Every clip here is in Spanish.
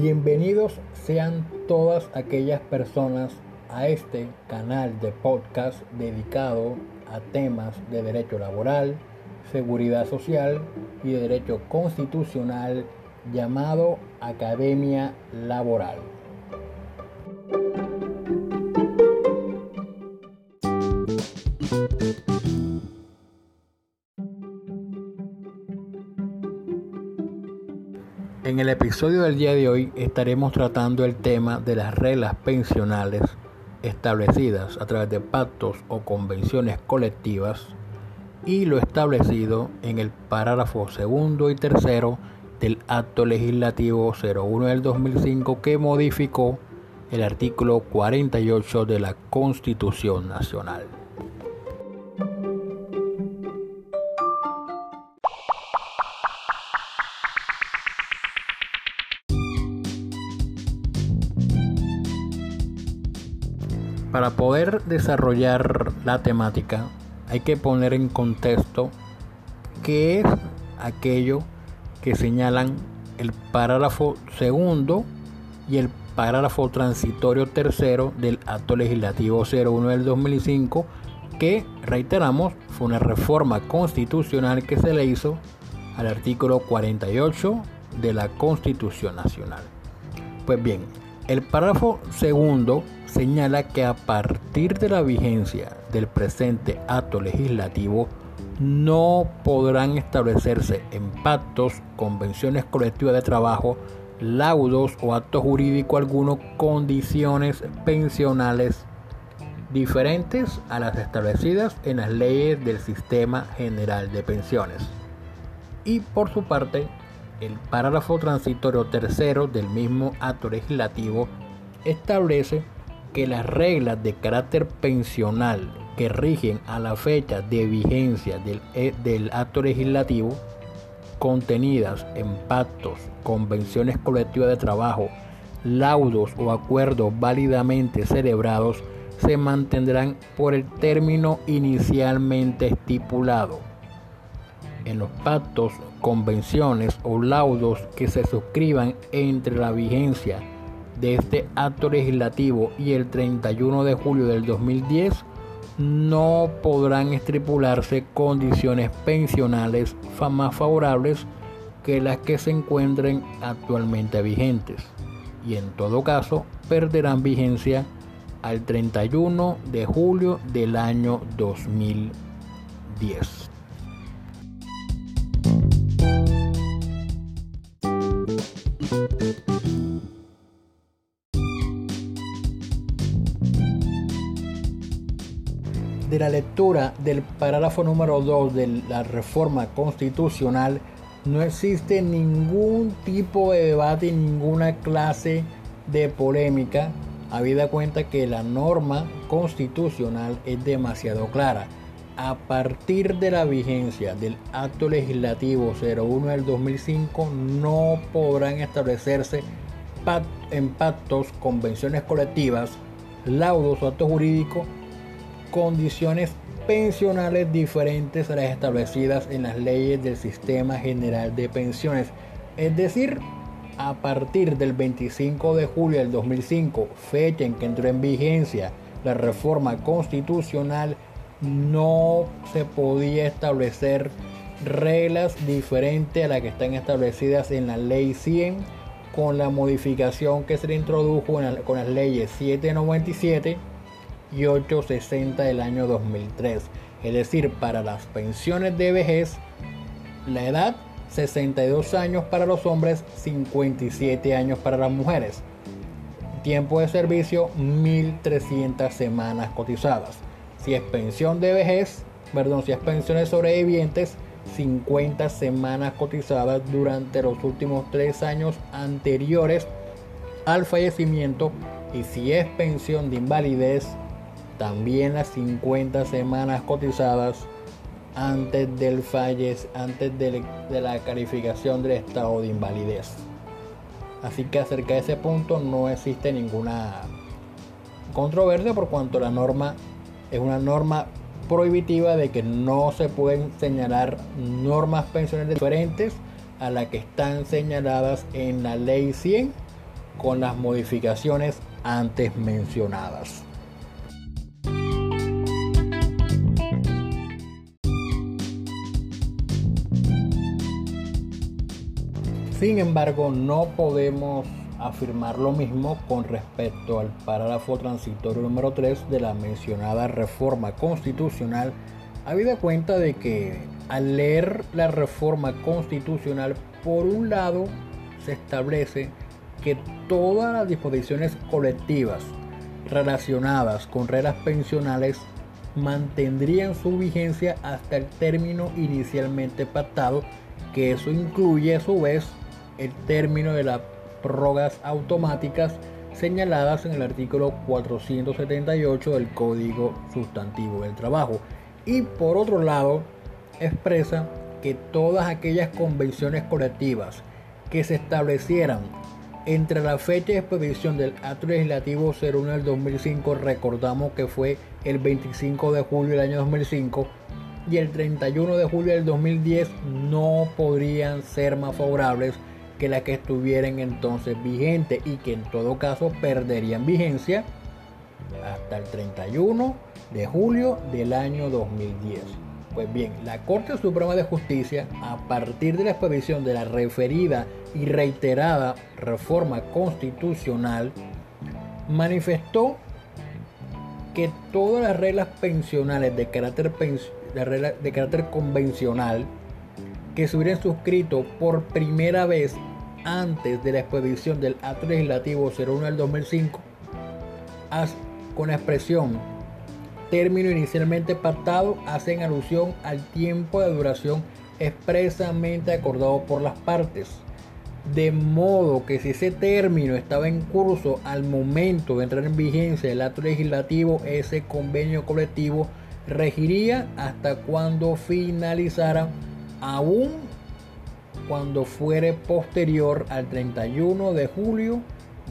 Bienvenidos sean todas aquellas personas a este canal de podcast dedicado a temas de derecho laboral, seguridad social y de derecho constitucional llamado Academia Laboral. Episodio del día de hoy estaremos tratando el tema de las reglas pensionales establecidas a través de pactos o convenciones colectivas y lo establecido en el párrafo segundo y tercero del Acto Legislativo 01 del 2005 que modificó el artículo 48 de la Constitución Nacional. Para poder desarrollar la temática hay que poner en contexto qué es aquello que señalan el parágrafo segundo y el parágrafo transitorio tercero del acto legislativo 01 del 2005 que, reiteramos, fue una reforma constitucional que se le hizo al artículo 48 de la Constitución Nacional. Pues bien, el párrafo segundo señala que a partir de la vigencia del presente acto legislativo no podrán establecerse en pactos, convenciones colectivas de trabajo, laudos o actos jurídicos algunos condiciones pensionales diferentes a las establecidas en las leyes del Sistema General de Pensiones. Y por su parte, el párrafo transitorio tercero del mismo acto legislativo establece que las reglas de carácter pensional que rigen a la fecha de vigencia del, eh, del acto legislativo, contenidas en pactos, convenciones colectivas de trabajo, laudos o acuerdos válidamente celebrados, se mantendrán por el término inicialmente estipulado. En los pactos, convenciones o laudos que se suscriban entre la vigencia de este acto legislativo y el 31 de julio del 2010 no podrán estipularse condiciones pensionales más favorables que las que se encuentren actualmente vigentes y en todo caso perderán vigencia al 31 de julio del año 2010. De la lectura del parágrafo número 2 de la reforma constitucional no existe ningún tipo de debate, ninguna clase de polémica, habida cuenta que la norma constitucional es demasiado clara. A partir de la vigencia del acto legislativo 01 del 2005 no podrán establecerse en pactos, convenciones colectivas, laudos o actos jurídicos condiciones pensionales diferentes a las establecidas en las leyes del Sistema General de Pensiones. Es decir, a partir del 25 de julio del 2005, fecha en que entró en vigencia la reforma constitucional, no se podía establecer reglas diferentes a las que están establecidas en la ley 100 con la modificación que se le introdujo con las leyes 797 y 860 del año 2003. Es decir, para las pensiones de vejez, la edad 62 años para los hombres, 57 años para las mujeres. Tiempo de servicio 1300 semanas cotizadas. Si es pensión de vejez, perdón, si es pensiones sobrevivientes, 50 semanas cotizadas durante los últimos 3 años anteriores al fallecimiento y si es pensión de invalidez también las 50 semanas cotizadas antes del fallez, antes de, la calificación del estado de invalidez. Así que acerca de ese punto no existe ninguna controversia por cuanto la norma es una norma prohibitiva de que no se pueden señalar normas pensionales diferentes a las que están señaladas en la ley 100 con las modificaciones antes mencionadas. Sin embargo, no podemos afirmar lo mismo con respecto al párrafo transitorio número 3 de la mencionada reforma constitucional, habida cuenta de que al leer la reforma constitucional, por un lado, se establece que todas las disposiciones colectivas relacionadas con reglas pensionales mantendrían su vigencia hasta el término inicialmente pactado, que eso incluye a su vez el término de las prórrogas automáticas señaladas en el artículo 478 del Código Sustantivo del Trabajo. Y por otro lado, expresa que todas aquellas convenciones colectivas que se establecieran entre la fecha de expedición del acto legislativo 01 del 2005, recordamos que fue el 25 de julio del año 2005, y el 31 de julio del 2010 no podrían ser más favorables que las que estuvieran entonces vigentes y que en todo caso perderían vigencia hasta el 31 de julio del año 2010. Pues bien, la Corte Suprema de Justicia, a partir de la expedición de la referida y reiterada reforma constitucional, manifestó que todas las reglas pensionales de carácter, de carácter convencional que se hubieran suscrito por primera vez antes de la expedición del acto legislativo 01 del 2005, con la expresión término inicialmente pactado, hacen alusión al tiempo de duración expresamente acordado por las partes. De modo que si ese término estaba en curso al momento de entrar en vigencia el acto legislativo, ese convenio colectivo regiría hasta cuando finalizara aún cuando fuere posterior al 31 de julio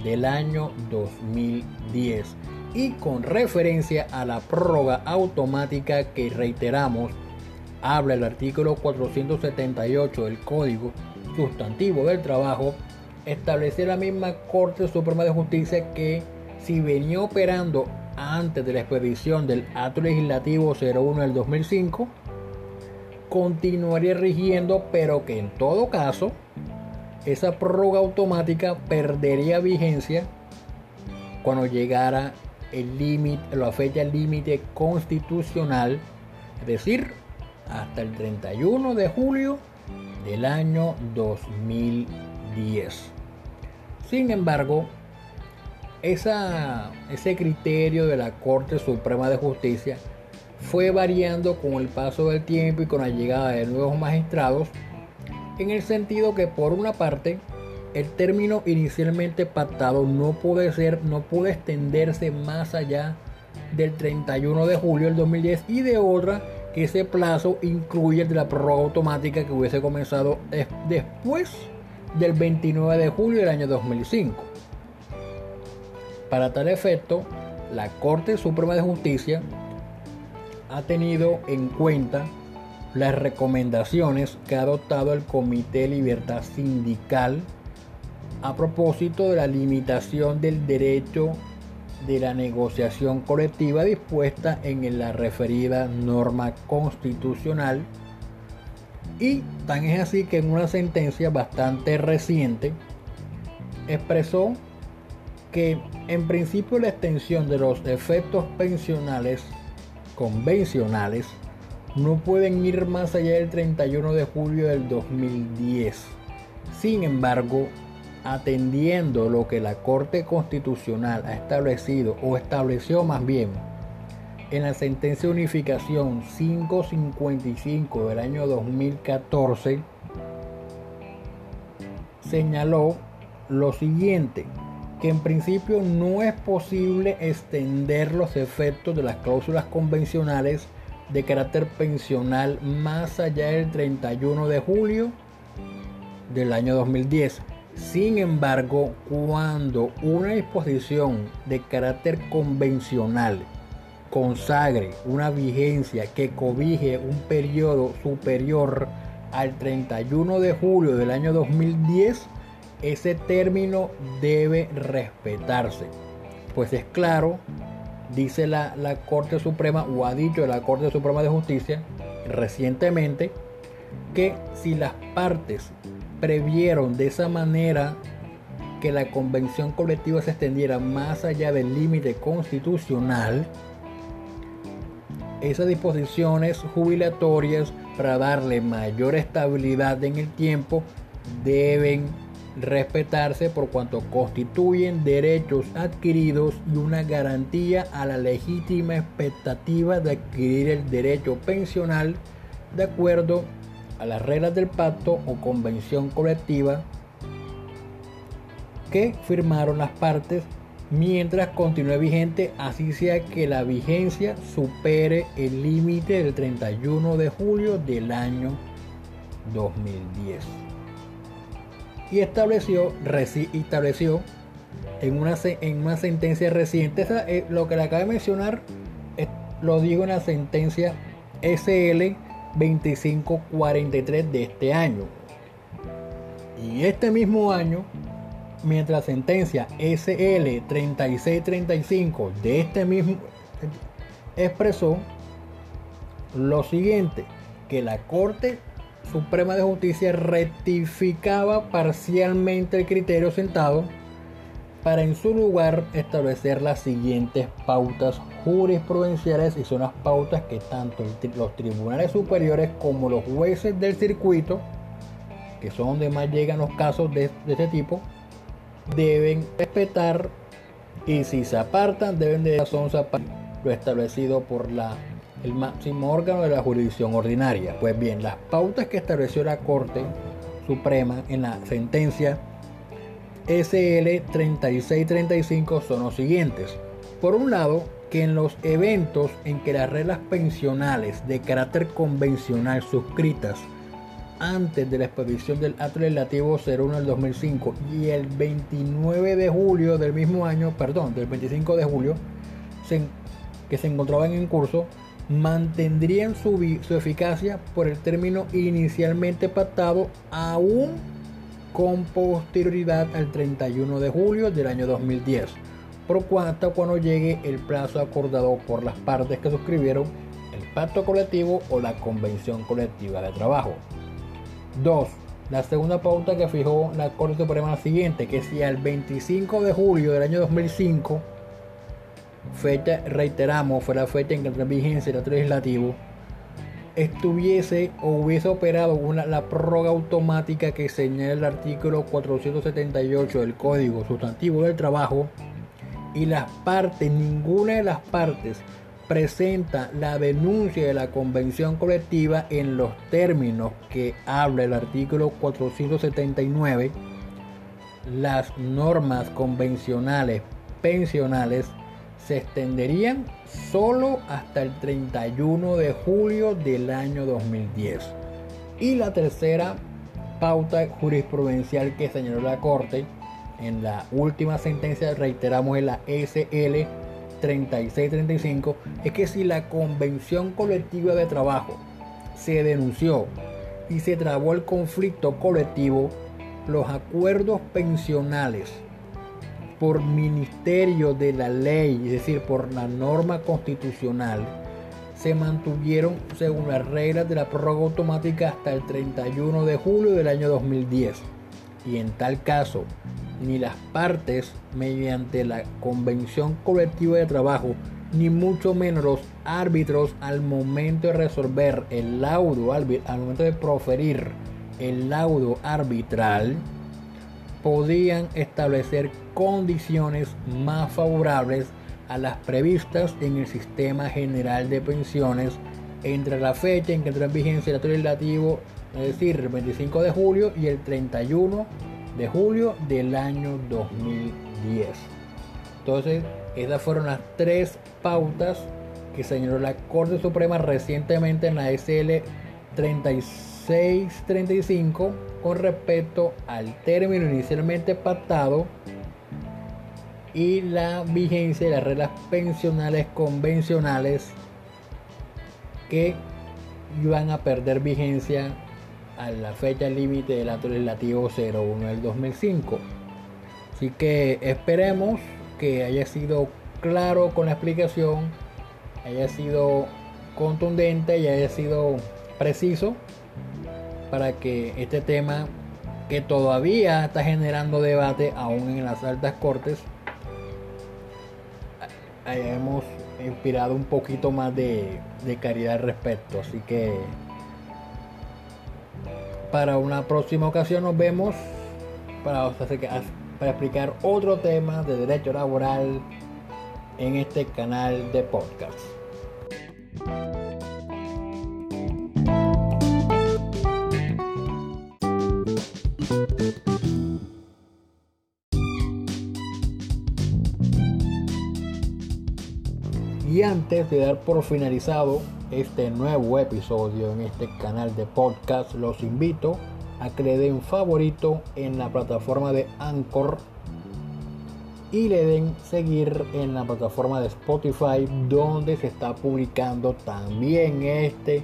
del año 2010 y con referencia a la prórroga automática que reiteramos habla el artículo 478 del Código Sustantivo del Trabajo establece la misma Corte Suprema de Justicia que si venía operando antes de la expedición del acto legislativo 01 del 2005 continuaría rigiendo, pero que en todo caso esa prórroga automática perdería vigencia cuando llegara el límite, la fecha límite constitucional, es decir, hasta el 31 de julio del año 2010. Sin embargo, ese criterio de la Corte Suprema de Justicia fue variando con el paso del tiempo y con la llegada de nuevos magistrados, en el sentido que por una parte el término inicialmente pactado no puede ser, no extenderse más allá del 31 de julio del 2010 y de otra que ese plazo incluye de la prórroga automática que hubiese comenzado después del 29 de julio del año 2005. Para tal efecto, la Corte Suprema de Justicia ha tenido en cuenta las recomendaciones que ha adoptado el Comité de Libertad Sindical a propósito de la limitación del derecho de la negociación colectiva dispuesta en la referida norma constitucional. Y tan es así que en una sentencia bastante reciente expresó que en principio la extensión de los efectos pensionales convencionales no pueden ir más allá del 31 de julio del 2010. Sin embargo, atendiendo lo que la Corte Constitucional ha establecido o estableció más bien en la sentencia de unificación 555 del año 2014, señaló lo siguiente que en principio no es posible extender los efectos de las cláusulas convencionales de carácter pensional más allá del 31 de julio del año 2010. Sin embargo, cuando una disposición de carácter convencional consagre una vigencia que cobije un periodo superior al 31 de julio del año 2010, ese término debe respetarse. Pues es claro, dice la, la, Corte Suprema, o ha dicho la Corte Suprema de Justicia recientemente, que si las partes previeron de esa manera que la convención colectiva se extendiera más allá del límite constitucional, esas disposiciones jubilatorias para darle mayor estabilidad en el tiempo deben respetarse por cuanto constituyen derechos adquiridos y una garantía a la legítima expectativa de adquirir el derecho pensional de acuerdo a las reglas del pacto o convención colectiva que firmaron las partes mientras continúe vigente, así sea que la vigencia supere el límite del 31 de julio del año 2010. Y estableció, estableció en una, en una sentencia reciente, eh, lo que le acabo de mencionar, lo digo en la sentencia SL 2543 de este año. Y este mismo año mientras sentencia SL 3635 de este mismo expresó lo siguiente, que la Corte Suprema de Justicia rectificaba parcialmente el criterio sentado para en su lugar establecer las siguientes pautas jurisprudenciales y son las pautas que tanto los tribunales superiores como los jueces del circuito, que son donde más llegan los casos de, de este tipo, deben respetar y si se apartan deben de son lo establecido por la, el máximo órgano de la jurisdicción ordinaria. Pues bien, las pautas que estableció la Corte Suprema en la sentencia SL 3635 son los siguientes. Por un lado, que en los eventos en que las reglas pensionales de carácter convencional suscritas antes de la expedición del acto legislativo 01 del 2005 y el 29 de julio del mismo año, perdón, del 25 de julio, que se encontraban en curso, mantendrían su, su eficacia por el término inicialmente pactado aún con posterioridad al 31 de julio del año 2010, por cuanto cuando llegue el plazo acordado por las partes que suscribieron el pacto colectivo o la convención colectiva de trabajo. 2. La segunda pauta que fijó la Corte Suprema la siguiente, que si al 25 de julio del año 2005, fecha, reiteramos, fue la fecha en que entró en vigencia el acto legislativo, estuviese o hubiese operado una, la prórroga automática que señala el artículo 478 del Código Sustantivo del Trabajo y las partes, ninguna de las partes presenta la denuncia de la convención colectiva en los términos que habla el artículo 479, las normas convencionales pensionales se extenderían solo hasta el 31 de julio del año 2010. Y la tercera pauta jurisprudencial que señaló la Corte en la última sentencia, reiteramos en la SL 3635 es que si la convención colectiva de trabajo se denunció y se trabó el conflicto colectivo, los acuerdos pensionales por ministerio de la ley, es decir, por la norma constitucional, se mantuvieron según las reglas de la prórroga automática hasta el 31 de julio del año 2010. Y en tal caso, ni las partes mediante la convención colectiva de trabajo, ni mucho menos los árbitros al momento de resolver el laudo, al momento de proferir el laudo arbitral, podían establecer condiciones más favorables a las previstas en el sistema general de pensiones entre la fecha en que entró en vigencia el acto legislativo, es decir, el 25 de julio y el 31 de julio del año 2010. Entonces, esas fueron las tres pautas que señaló la Corte Suprema recientemente en la SL 3635 con respecto al término inicialmente pactado y la vigencia de las reglas pensionales convencionales que iban a perder vigencia a la fecha límite del acto legislativo 01 del 2005. Así que esperemos que haya sido claro con la explicación, haya sido contundente y haya sido preciso para que este tema que todavía está generando debate aún en las altas cortes hayamos inspirado un poquito más de, caridad al respecto así que para una próxima ocasión nos vemos para explicar otro tema de derecho laboral en este canal de podcast. Antes de dar por finalizado este nuevo episodio en este canal de podcast, los invito a que le den favorito en la plataforma de Anchor y le den seguir en la plataforma de Spotify donde se está publicando también este,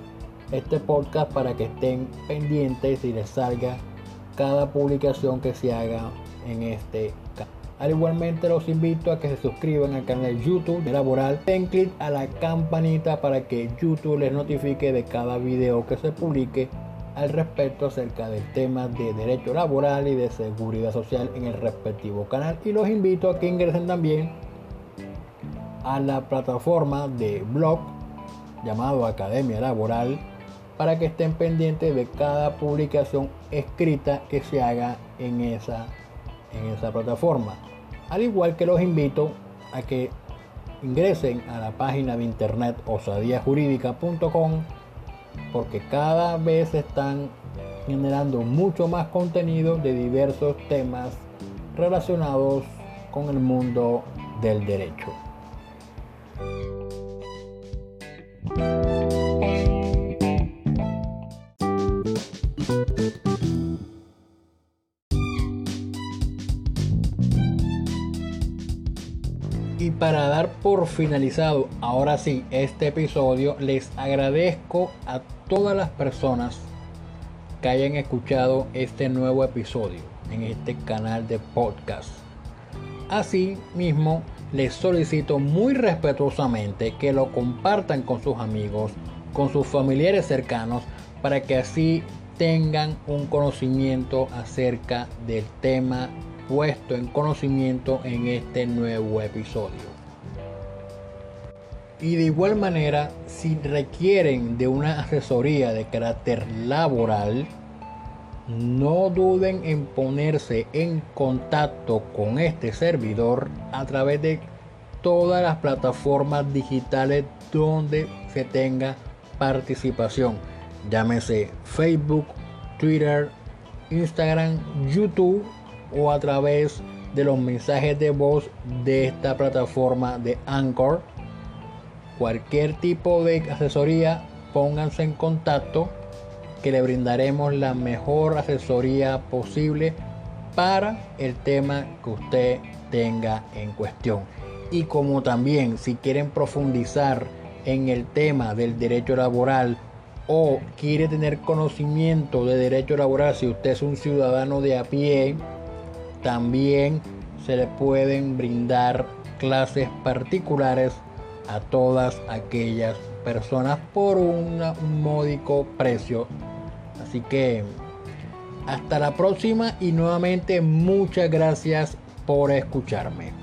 este podcast para que estén pendientes y les salga cada publicación que se haga en este canal. Al igualmente los invito a que se suscriban al canal YouTube de Laboral. Den clic a la campanita para que YouTube les notifique de cada video que se publique al respecto acerca del tema de derecho laboral y de seguridad social en el respectivo canal. Y los invito a que ingresen también a la plataforma de blog llamado Academia Laboral para que estén pendientes de cada publicación escrita que se haga en esa en esa plataforma. Al igual que los invito a que ingresen a la página de internet osadiajurídica.com porque cada vez están generando mucho más contenido de diversos temas relacionados con el mundo del derecho. Para dar por finalizado ahora sí este episodio, les agradezco a todas las personas que hayan escuchado este nuevo episodio en este canal de podcast. Así mismo, les solicito muy respetuosamente que lo compartan con sus amigos, con sus familiares cercanos, para que así tengan un conocimiento acerca del tema puesto en conocimiento en este nuevo episodio. Y de igual manera, si requieren de una asesoría de carácter laboral, no duden en ponerse en contacto con este servidor a través de todas las plataformas digitales donde se tenga participación. Llámese Facebook, Twitter, Instagram, YouTube o a través de los mensajes de voz de esta plataforma de Anchor. Cualquier tipo de asesoría, pónganse en contacto que le brindaremos la mejor asesoría posible para el tema que usted tenga en cuestión. Y como también si quieren profundizar en el tema del derecho laboral o quiere tener conocimiento de derecho laboral, si usted es un ciudadano de a pie, también se le pueden brindar clases particulares a todas aquellas personas por un módico precio. Así que hasta la próxima y nuevamente muchas gracias por escucharme.